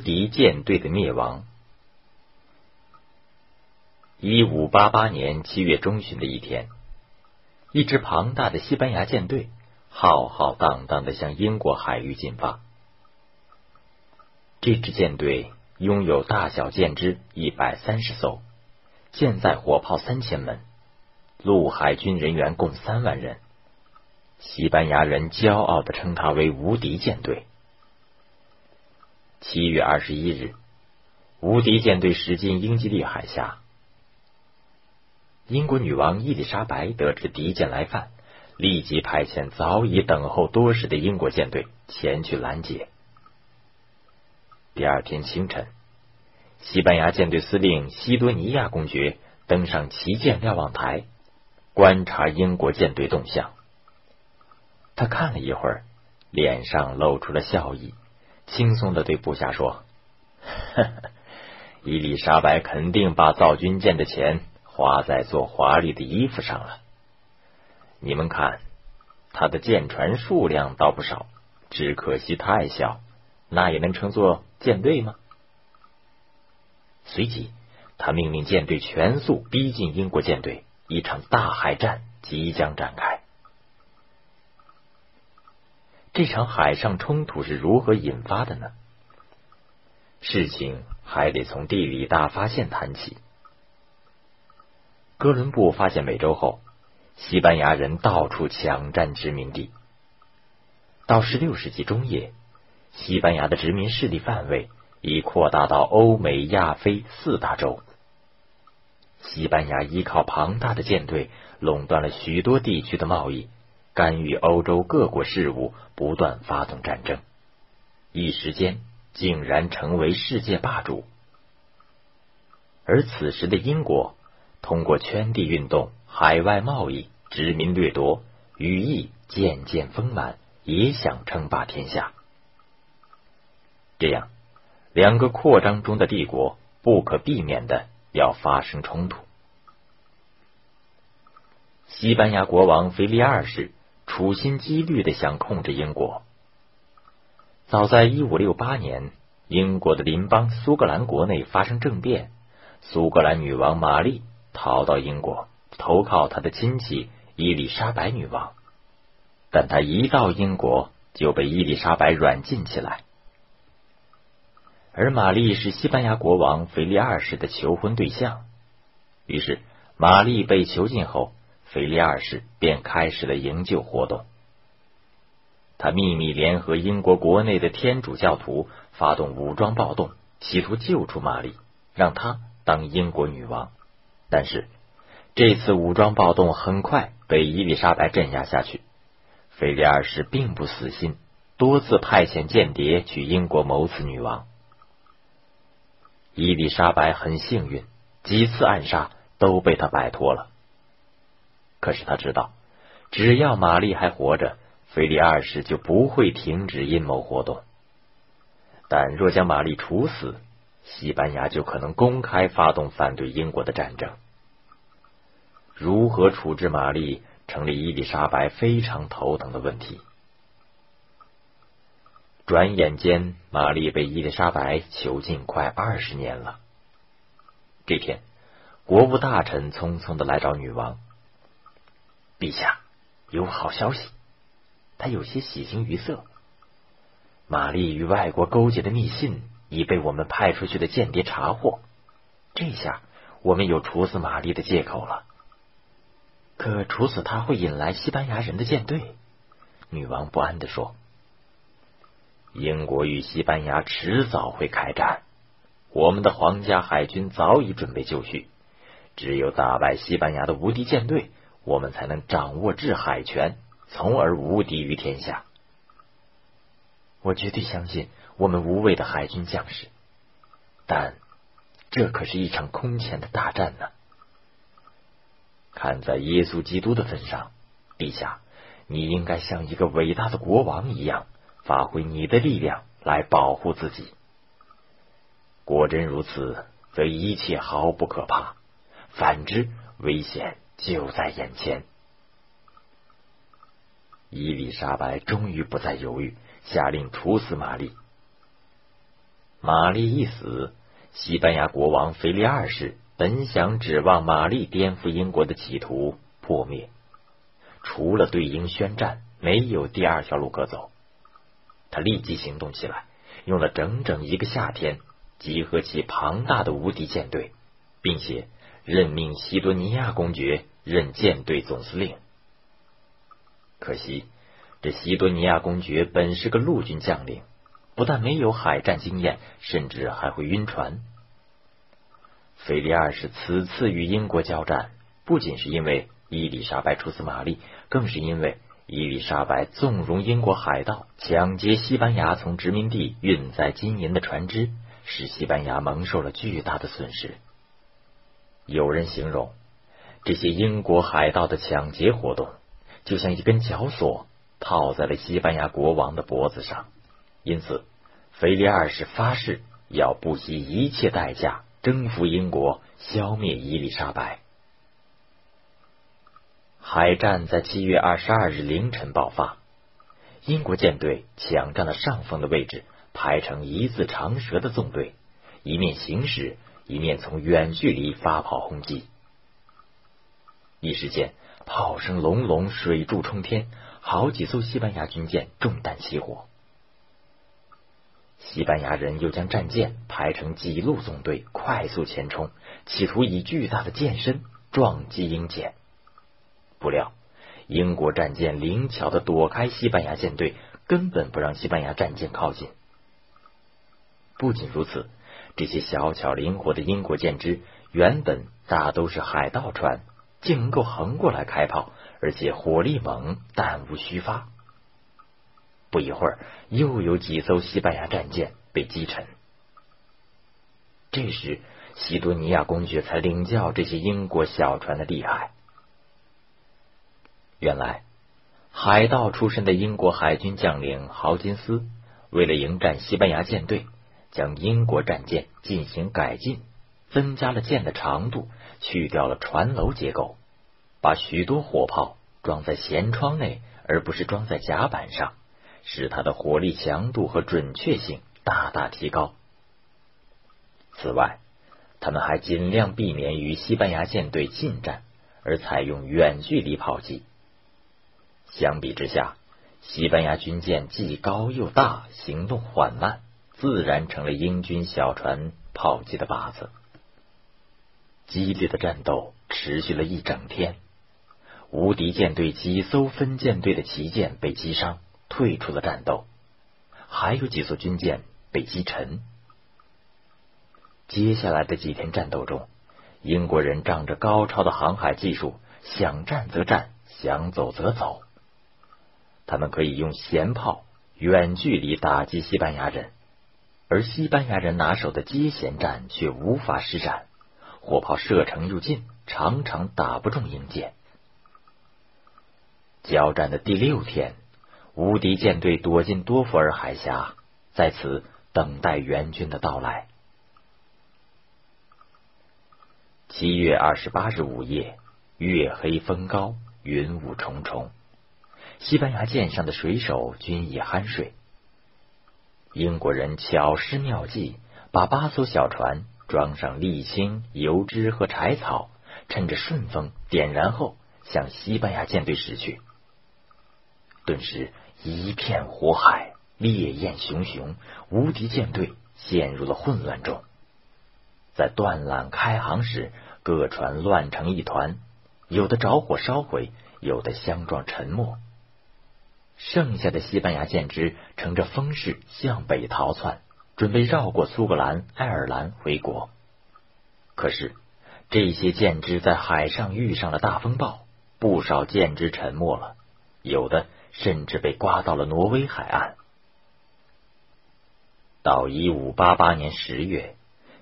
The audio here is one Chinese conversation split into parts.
敌舰队的灭亡。一五八八年七月中旬的一天，一支庞大的西班牙舰队浩浩荡荡的向英国海域进发。这支舰队拥有大小舰只一百三十艘，舰载火炮三千门，陆海军人员共三万人。西班牙人骄傲的称它为“无敌舰队”。七月二十一日，无敌舰队驶进英吉利海峡。英国女王伊丽莎白得知敌舰来犯，立即派遣早已等候多时的英国舰队前去拦截。第二天清晨，西班牙舰队司令西多尼亚公爵登上旗舰瞭望台，观察英国舰队动向。他看了一会儿，脸上露出了笑意。轻松的对部下说：“ 伊丽莎白肯定把造军舰的钱花在做华丽的衣服上了。你们看，他的舰船数量倒不少，只可惜太小，那也能称作舰队吗？”随即，他命令舰队全速逼近英国舰队，一场大海战即将展开。这场海上冲突是如何引发的呢？事情还得从地理大发现谈起。哥伦布发现美洲后，西班牙人到处抢占殖民地。到十六世纪中叶，西班牙的殖民势力范围已扩大到欧美、亚非四大洲。西班牙依靠庞大的舰队，垄断了许多地区的贸易。干预欧洲各国事务，不断发动战争，一时间竟然成为世界霸主。而此时的英国，通过圈地运动、海外贸易、殖民掠夺，羽翼渐渐丰满，也想称霸天下。这样，两个扩张中的帝国不可避免的要发生冲突。西班牙国王腓力二世。处心积虑的想控制英国。早在一五六八年，英国的邻邦苏格兰国内发生政变，苏格兰女王玛丽逃到英国，投靠她的亲戚伊丽莎白女王。但她一到英国，就被伊丽莎白软禁起来。而玛丽是西班牙国王腓力二世的求婚对象，于是玛丽被囚禁后。腓力二世便开始了营救活动。他秘密联合英国国内的天主教徒，发动武装暴动，企图救出玛丽，让她当英国女王。但是这次武装暴动很快被伊丽莎白镇压下去。腓力二世并不死心，多次派遣间谍去英国谋刺女王。伊丽莎白很幸运，几次暗杀都被他摆脱了。可是他知道，只要玛丽还活着，腓力二世就不会停止阴谋活动。但若将玛丽处死，西班牙就可能公开发动反对英国的战争。如何处置玛丽，成了伊丽莎白非常头疼的问题。转眼间，玛丽被伊丽莎白囚禁快二十年了。这天，国务大臣匆匆的来找女王。陛下，有好消息。他有些喜形于色。玛丽与外国勾结的密信已被我们派出去的间谍查获。这下我们有处死玛丽的借口了。可处死他会引来西班牙人的舰队。女王不安的说：“英国与西班牙迟早会开战。我们的皇家海军早已准备就绪。只有打败西班牙的无敌舰队。”我们才能掌握制海权，从而无敌于天下。我绝对相信我们无畏的海军将士，但这可是一场空前的大战呢。看在耶稣基督的份上，陛下，你应该像一个伟大的国王一样，发挥你的力量来保护自己。果真如此，则一切毫不可怕；反之，危险。就在眼前，伊丽莎白终于不再犹豫，下令处死玛丽。玛丽一死，西班牙国王腓力二世本想指望玛丽颠覆英国的企图破灭，除了对英宣战，没有第二条路可走。他立即行动起来，用了整整一个夏天，集合起庞大的无敌舰队，并且任命西多尼亚公爵任舰队总司令。可惜，这西多尼亚公爵本是个陆军将领。不但没有海战经验，甚至还会晕船。腓力二世此次与英国交战，不仅是因为伊丽莎白出死玛丽，更是因为伊丽莎白纵容英国海盗抢劫西班牙从殖民地运载金银的船只，使西班牙蒙受了巨大的损失。有人形容，这些英国海盗的抢劫活动，就像一根绞索套在了西班牙国王的脖子上。因此，腓力二世发誓要不惜一切代价征服英国，消灭伊丽莎白。海战在七月二十二日凌晨爆发，英国舰队抢占了上风的位置，排成一字长蛇的纵队，一面行驶，一面从远距离发炮轰击。一时间，炮声隆隆，水柱冲天，好几艘西班牙军舰中弹起火。西班牙人又将战舰排成几路纵队，快速前冲，企图以巨大的舰身撞击英舰。不料，英国战舰灵巧的躲开西班牙舰队，根本不让西班牙战舰靠近。不仅如此，这些小巧灵活的英国舰只原本大都是海盗船，竟能够横过来开炮，而且火力猛，弹无虚发。不一会儿，又有几艘西班牙战舰被击沉。这时，西多尼亚公爵才领教这些英国小船的厉害。原来，海盗出身的英国海军将领豪金斯，为了迎战西班牙舰队，将英国战舰进行改进，增加了舰的长度，去掉了船楼结构，把许多火炮装在舷窗内，而不是装在甲板上。使它的火力强度和准确性大大提高。此外，他们还尽量避免与西班牙舰队近战，而采用远距离炮击。相比之下，西班牙军舰既高又大，行动缓慢，自然成了英军小船炮击的靶子。激烈的战斗持续了一整天，无敌舰队几艘分舰队的旗舰被击伤。退出了战斗，还有几艘军舰被击沉。接下来的几天战斗中，英国人仗着高超的航海技术，想战则战，想走则走。他们可以用舷炮远距离打击西班牙人，而西班牙人拿手的接舷战却无法施展，火炮射程又近，常常打不中英舰。交战的第六天。无敌舰队躲进多佛尔海峡，在此等待援军的到来。七月二十八日午夜，月黑风高，云雾重重，西班牙舰上的水手均已酣睡。英国人巧施妙计，把八艘小船装上沥青、油脂和柴草，趁着顺风点燃后，向西班牙舰队驶去。顿时。一片火海，烈焰熊熊，无敌舰队陷入了混乱中。在断缆开航时，各船乱成一团，有的着火烧毁，有的相撞沉没。剩下的西班牙舰只乘着风势向北逃窜，准备绕过苏格兰、爱尔兰回国。可是，这些舰只在海上遇上了大风暴，不少舰只沉没了，有的。甚至被刮到了挪威海岸。到一五八八年十月，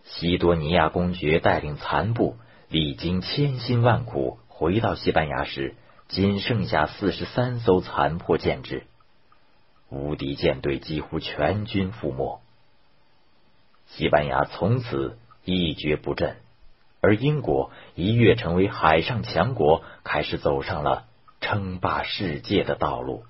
西多尼亚公爵带领残部，历经千辛万苦回到西班牙时，仅剩下四十三艘残破舰只，无敌舰队几乎全军覆没。西班牙从此一蹶不振，而英国一跃成为海上强国，开始走上了。称霸世界的道路。